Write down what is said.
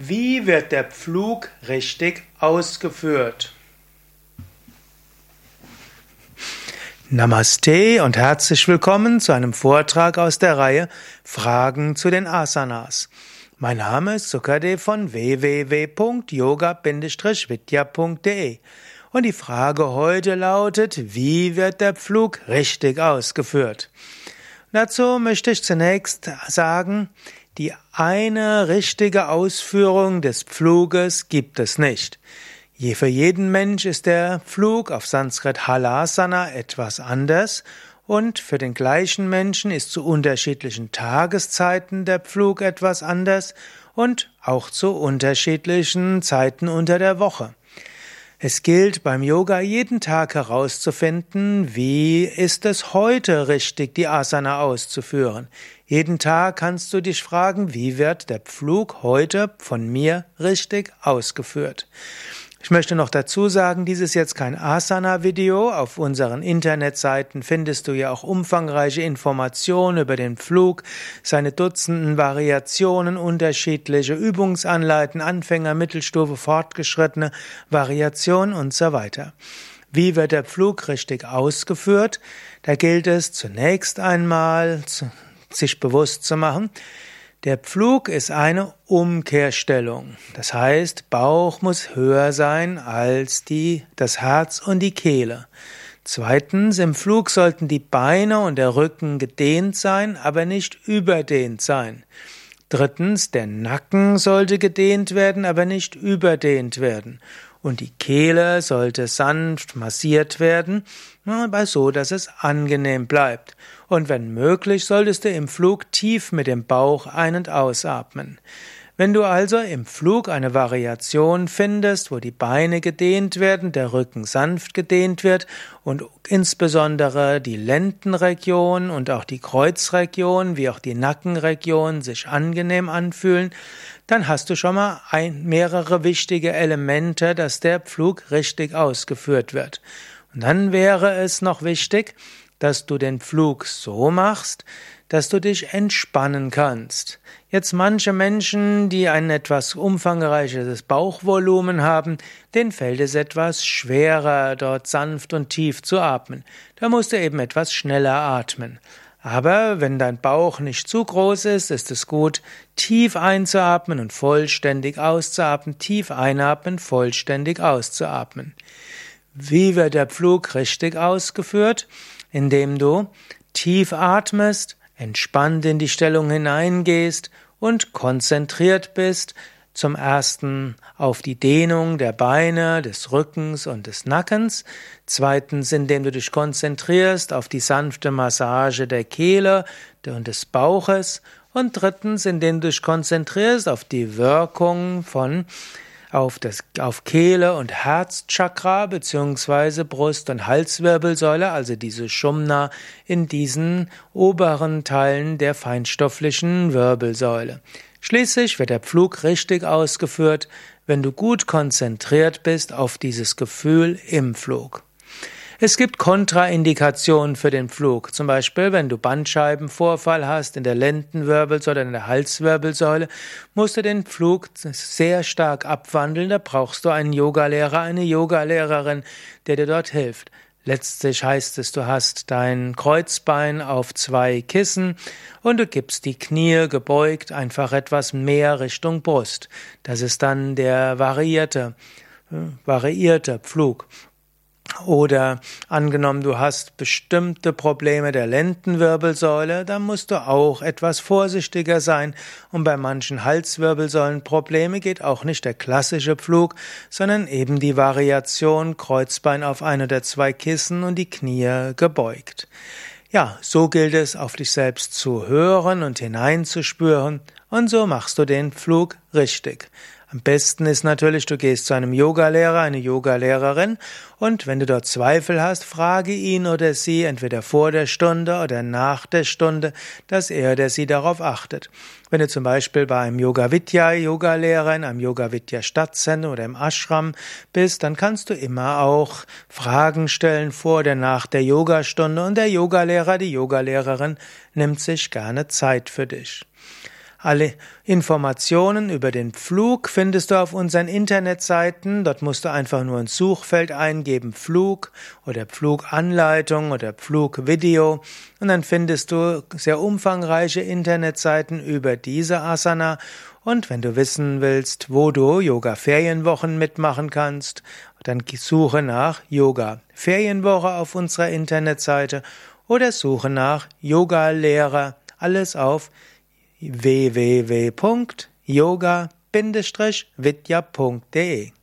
Wie wird der Pflug richtig ausgeführt? Namaste und herzlich willkommen zu einem Vortrag aus der Reihe Fragen zu den Asanas. Mein Name ist Sukade von www.yoga-vidya.de und die Frage heute lautet, wie wird der Pflug richtig ausgeführt? Dazu möchte ich zunächst sagen, die eine richtige Ausführung des Pfluges gibt es nicht. Je für jeden Mensch ist der Flug auf Sanskrit Halasana etwas anders und für den gleichen Menschen ist zu unterschiedlichen Tageszeiten der Pflug etwas anders und auch zu unterschiedlichen Zeiten unter der Woche. Es gilt beim Yoga jeden Tag herauszufinden, wie ist es heute richtig, die Asana auszuführen. Jeden Tag kannst du dich fragen, wie wird der Pflug heute von mir richtig ausgeführt. Ich möchte noch dazu sagen, dies ist jetzt kein Asana-Video. Auf unseren Internetseiten findest du ja auch umfangreiche Informationen über den Flug, seine Dutzenden Variationen, unterschiedliche Übungsanleiten, Anfänger, Mittelstufe, Fortgeschrittene, Variationen und so weiter. Wie wird der Flug richtig ausgeführt? Da gilt es zunächst einmal, sich bewusst zu machen, der Pflug ist eine Umkehrstellung. Das heißt, Bauch muss höher sein als die, das Herz und die Kehle. Zweitens, im Flug sollten die Beine und der Rücken gedehnt sein, aber nicht überdehnt sein. Drittens, der Nacken sollte gedehnt werden, aber nicht überdehnt werden. Und die Kehle sollte sanft massiert werden, aber so, dass es angenehm bleibt. Und wenn möglich, solltest du im Flug tief mit dem Bauch ein- und ausatmen. Wenn du also im Flug eine Variation findest, wo die Beine gedehnt werden, der Rücken sanft gedehnt wird und insbesondere die Lendenregion und auch die Kreuzregion wie auch die Nackenregion sich angenehm anfühlen, dann hast du schon mal ein, mehrere wichtige Elemente, dass der Flug richtig ausgeführt wird. Und dann wäre es noch wichtig, dass du den Flug so machst, dass du dich entspannen kannst. Jetzt manche Menschen, die ein etwas umfangreiches Bauchvolumen haben, denen fällt es etwas schwerer, dort sanft und tief zu atmen. Da musst du eben etwas schneller atmen. Aber wenn dein Bauch nicht zu groß ist, ist es gut, tief einzuatmen und vollständig auszuatmen, tief einatmen, vollständig auszuatmen. Wie wird der Pflug richtig ausgeführt? Indem du tief atmest, entspannt in die Stellung hineingehst und konzentriert bist, zum ersten auf die Dehnung der Beine, des Rückens und des Nackens. Zweitens, indem du dich konzentrierst auf die sanfte Massage der Kehle und des Bauches. Und drittens, indem du dich konzentrierst auf die Wirkung von auf, das, auf Kehle und Herzchakra beziehungsweise Brust- und Halswirbelsäule, also diese Shumna in diesen oberen Teilen der feinstofflichen Wirbelsäule. Schließlich wird der Pflug richtig ausgeführt, wenn du gut konzentriert bist auf dieses Gefühl im Flug. Es gibt Kontraindikationen für den Flug. Zum Beispiel, wenn du Bandscheibenvorfall hast in der Lendenwirbelsäule oder in der Halswirbelsäule, musst du den Flug sehr stark abwandeln. Da brauchst du einen Yogalehrer, eine Yogalehrerin, der dir dort hilft. Letztlich heißt es, du hast dein Kreuzbein auf zwei Kissen und du gibst die Knie gebeugt einfach etwas mehr Richtung Brust. Das ist dann der variierte, äh, variierte Pflug. Oder angenommen, du hast bestimmte Probleme der Lendenwirbelsäule, dann musst du auch etwas vorsichtiger sein. Und bei manchen Halswirbelsäulenprobleme geht auch nicht der klassische Pflug, sondern eben die Variation Kreuzbein auf ein oder zwei Kissen und die Knie gebeugt. Ja, so gilt es, auf dich selbst zu hören und hineinzuspüren, und so machst du den Flug richtig. Am besten ist natürlich, du gehst zu einem Yogalehrer, eine Yogalehrerin und wenn du dort Zweifel hast, frage ihn oder sie entweder vor der Stunde oder nach der Stunde, dass er oder sie darauf achtet. Wenn du zum Beispiel bei einem Yoga Vidya Yogalehrer in einem Yoga Vidya Stadtzentrum oder im Ashram bist, dann kannst du immer auch Fragen stellen vor oder nach der Yogastunde und der Yogalehrer, die Yogalehrerin nimmt sich gerne Zeit für dich. Alle Informationen über den Flug findest du auf unseren Internetseiten. Dort musst du einfach nur ins Suchfeld eingeben Flug oder Fluganleitung oder Flugvideo und dann findest du sehr umfangreiche Internetseiten über diese Asana. Und wenn du wissen willst, wo du Yoga Ferienwochen mitmachen kannst, dann suche nach Yoga Ferienwoche auf unserer Internetseite oder suche nach Yoga Lehrer. Alles auf www.yoga-vidya.de